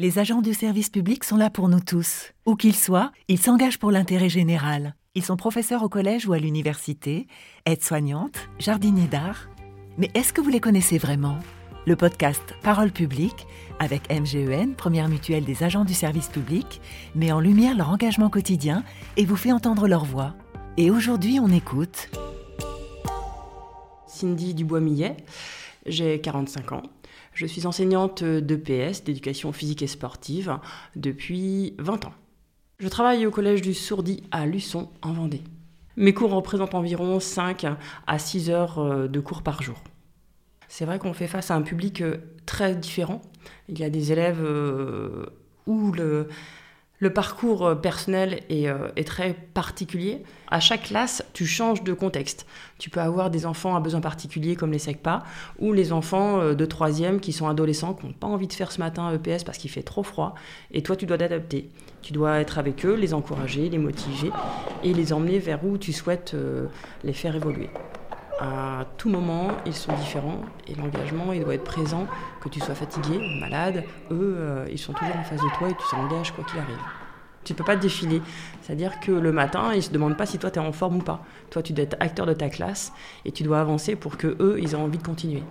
Les agents du service public sont là pour nous tous. Où qu'ils soient, ils s'engagent pour l'intérêt général. Ils sont professeurs au collège ou à l'université, aides-soignantes, jardiniers d'art. Mais est-ce que vous les connaissez vraiment? Le podcast Parole publique, avec MGEN, première mutuelle des agents du service public, met en lumière leur engagement quotidien et vous fait entendre leur voix. Et aujourd'hui, on écoute Cindy Dubois-Millet, j'ai 45 ans. Je suis enseignante d'EPS, d'éducation physique et sportive, depuis 20 ans. Je travaille au collège du Sourdi à Luçon, en Vendée. Mes cours représentent environ 5 à 6 heures euh, de cours par jour. C'est vrai qu'on fait face à un public euh, très différent. Il y a des élèves euh, où le, le parcours euh, personnel euh, est, très particulier. À chaque classe, tu changes de contexte. Tu peux avoir des enfants à besoins particuliers comme les SECPA ou les enfants euh, de troisième qui sont adolescents, qui n'ont pas envie de faire ce matin EPS parce qu'il fait trop froid. Et toi, tu dois t'adapter. Tu dois être avec eux, les encourager, les motiver et les emmener vers où tu souhaites les faire évoluer à tout moment, ils sont différents et l'engagement, il doit être présent, que tu sois fatigué, malade, eux, euh, ils sont toujours en face de toi et tu t'engages quoi qu'il arrive. Tu ne peux pas te défiler. C'est-à-dire que le matin, ils ne se demandent pas si toi tu es en forme ou pas. Toi, tu dois être acteur de ta classe et tu dois avancer pour que eux, ils aient envie de continuer.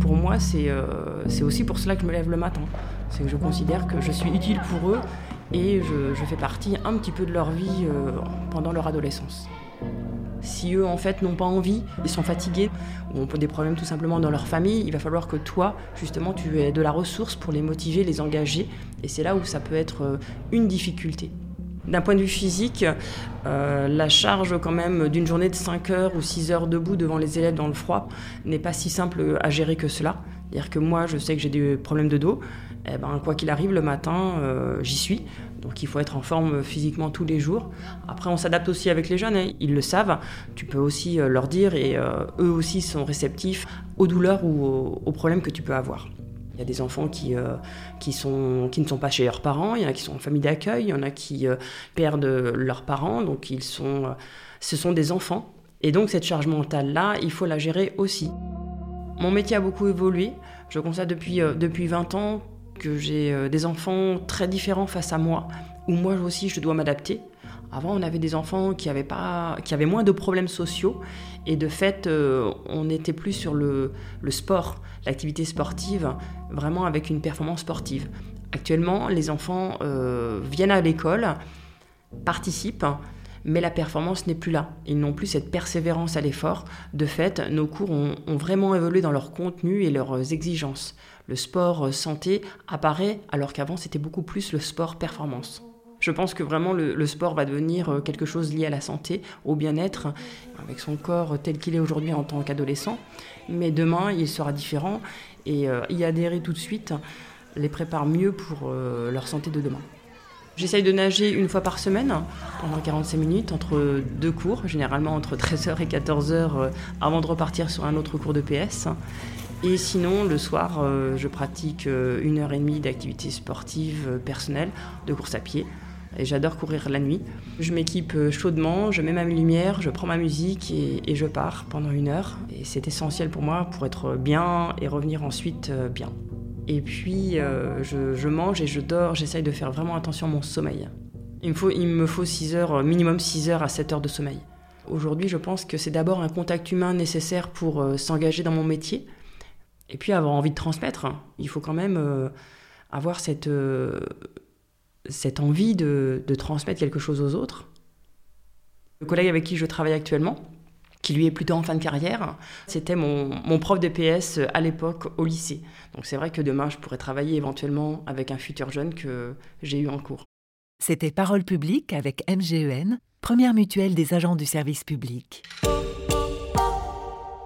Pour moi, c'est euh, aussi pour cela que je me lève le matin. C'est que je considère que je suis utile pour eux et je, je fais partie un petit peu de leur vie euh, pendant leur adolescence. Si eux, en fait, n'ont pas envie, ils sont fatigués, ou ont des problèmes tout simplement dans leur famille, il va falloir que toi, justement, tu aies de la ressource pour les motiver, les engager. Et c'est là où ça peut être euh, une difficulté. D'un point de vue physique, euh, la charge quand même d'une journée de 5 heures ou 6 heures debout devant les élèves dans le froid n'est pas si simple à gérer que cela. C'est-à-dire que moi, je sais que j'ai des problèmes de dos. Eh ben, quoi qu'il arrive, le matin, euh, j'y suis. Donc il faut être en forme physiquement tous les jours. Après, on s'adapte aussi avec les jeunes, hein. ils le savent. Tu peux aussi euh, leur dire et eux aussi sont réceptifs aux douleurs ou aux problèmes que tu peux avoir. Il y a des enfants qui, euh, qui, sont, qui ne sont pas chez leurs parents, il y en a qui sont en famille d'accueil, il y en a qui euh, perdent leurs parents, donc ils sont, euh, ce sont des enfants. Et donc cette charge mentale-là, il faut la gérer aussi. Mon métier a beaucoup évolué. Je constate depuis, depuis 20 ans que j'ai des enfants très différents face à moi, où moi aussi je dois m'adapter. Avant, on avait des enfants qui avaient, pas, qui avaient moins de problèmes sociaux et de fait, euh, on n'était plus sur le, sport, l'activité sportive, vraiment avec une performance sportive. Actuellement, les enfants euh, viennent à l'école, participent, mais la performance n'est plus là. Ils n'ont plus cette persévérance à l'effort. De fait, nos cours ont, vraiment évolué dans leur contenu et leurs exigences. Le sport santé apparaît alors qu'avant c'était beaucoup plus le sport performance. Je pense que vraiment le, sport va devenir euh, quelque chose lié à la santé, au bien-être, avec son corps tel qu'il est aujourd'hui en tant qu'adolescent. Mais demain, il sera différent et euh, y adhérer tout de suite les prépare mieux pour euh, leur santé de demain. J'essaye de nager une fois par semaine, pendant 45 minutes, entre deux cours, généralement entre 13h et 14h, avant de repartir sur un autre cours de PS. Et sinon, le soir, je pratique une heure et demie d'activité sportive personnelle, de course à pied, et j'adore courir la nuit. Je m'équipe euh, chaudement, je mets ma lumière, je prends ma musique et, je pars pendant une heure. Et c'est essentiel pour moi pour être bien et revenir ensuite euh, bien. Et puis euh, je, mange et je dors, j'essaye de faire vraiment attention à mon sommeil. Il me faut, il me faut 6 heures, minimum 6 heures à 7 heures de sommeil. Aujourd'hui, je pense que c'est d'abord un contact humain nécessaire pour s'engager dans mon métier. Et puis avoir envie de transmettre. Il faut quand même avoir cette cette envie de, transmettre quelque chose aux autres. Le collègue avec qui je travaille actuellement, qui lui est plutôt en fin de carrière, c'était mon, prof de PS à l'époque au lycée. Donc c'est vrai que demain, je pourrais travailler éventuellement avec un futur jeune que j'ai eu en cours. C'était Parole publique avec MGEN, première mutuelle des agents du service public.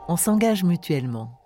On s'engage mutuellement.